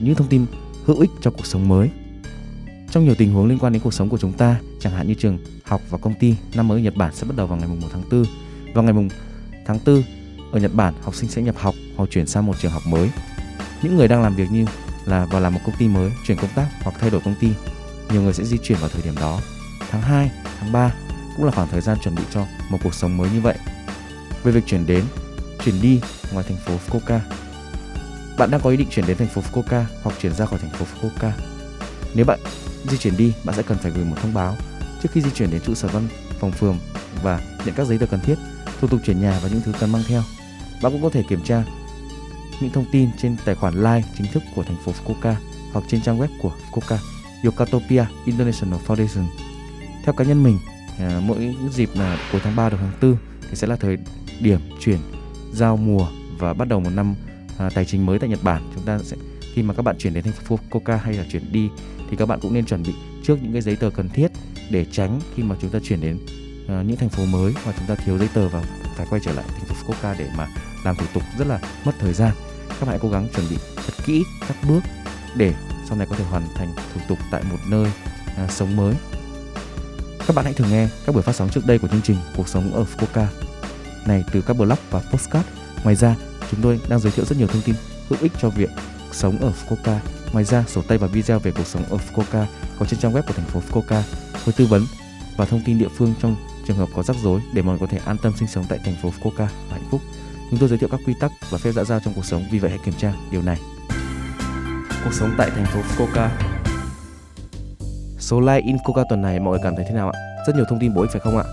Những thông tin hữu ích cho cuộc sống mới. Trong nhiều tình huống liên quan đến cuộc sống của chúng ta, chẳng hạn như trường học và công ty, năm mới ở Nhật Bản sẽ bắt đầu vào ngày 1 tháng 4. Vào ngày 1 tháng 4, ở Nhật Bản, học sinh sẽ nhập học hoặc chuyển sang một trường học mới. Những người đang làm việc như là vào làm một công ty mới, chuyển công tác hoặc thay đổi công ty, nhiều người sẽ di chuyển vào thời điểm đó. Tháng 2, tháng 3 cũng là khoảng thời gian chuẩn bị cho một cuộc sống mới như vậy. Về việc chuyển đến, chuyển đi ngoài thành phố Fukuoka. Bạn đang có ý định chuyển đến thành phố Fukuoka hoặc chuyển ra khỏi thành phố Fukuoka. Nếu bạn di chuyển đi, bạn sẽ cần phải gửi một thông báo trước khi di chuyển đến trụ sở văn phòng phường và nhận các giấy tờ cần thiết, thủ tục chuyển nhà và những thứ cần mang theo. Bạn cũng có thể kiểm tra những thông tin trên tài khoản Line chính thức của thành phố Fukuoka hoặc trên trang web của Fukuoka Yokatopia International Foundation. Theo cá nhân mình, à, mỗi dịp là cuối tháng 3 đầu tháng 4 thì sẽ là thời điểm chuyển giao mùa và bắt đầu một năm à, tài chính mới tại Nhật Bản. Chúng ta sẽ khi mà các bạn chuyển đến thành phố Fukuoka hay là chuyển đi thì các bạn cũng nên chuẩn bị trước những cái giấy tờ cần thiết để tránh khi mà chúng ta chuyển đến uh, những thành phố mới mà chúng ta thiếu giấy tờ và phải quay trở lại thành phố Fukuoka để mà làm thủ tục rất là mất thời gian. Các bạn hãy cố gắng chuẩn bị thật kỹ các bước để sau này có thể hoàn thành thủ tục tại một nơi uh, sống mới. Các bạn hãy thử nghe các buổi phát sóng trước đây của chương trình Cuộc sống ở Fukuoka này từ các blog và postcard. Ngoài ra, chúng tôi đang giới thiệu rất nhiều thông tin hữu ích cho việc sống ở Fukuoka. Ngoài ra, sổ tay và video về cuộc sống ở Fukuoka có trên trang web của thành phố Fukuoka với tư vấn và thông tin địa phương trong trường hợp có rắc rối để mọi người có thể an tâm sinh sống tại thành phố Fukuoka và hạnh phúc. Chúng tôi giới thiệu các quy tắc và phép xã giao trong cuộc sống, vì vậy hãy kiểm tra điều này. Cuộc sống tại thành phố Fukuoka. Số like in Fukuoka tuần này mọi người cảm thấy thế nào ạ? Rất nhiều thông tin bổ ích phải không ạ?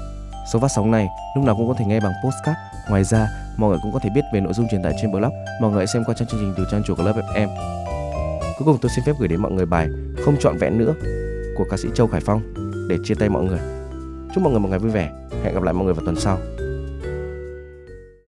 Số phát sóng này lúc nào cũng có thể nghe bằng postcard. Ngoài ra, mọi người cũng có thể biết về nội dung truyền tải trên blog. Mọi người hãy xem qua trang chương trình từ trang chủ của lớp FM. Cuối cùng tôi xin phép gửi đến mọi người bài Không chọn vẹn nữa của ca sĩ Châu Khải Phong để chia tay mọi người. Chúc mọi người một ngày vui vẻ. Hẹn gặp lại mọi người vào tuần sau.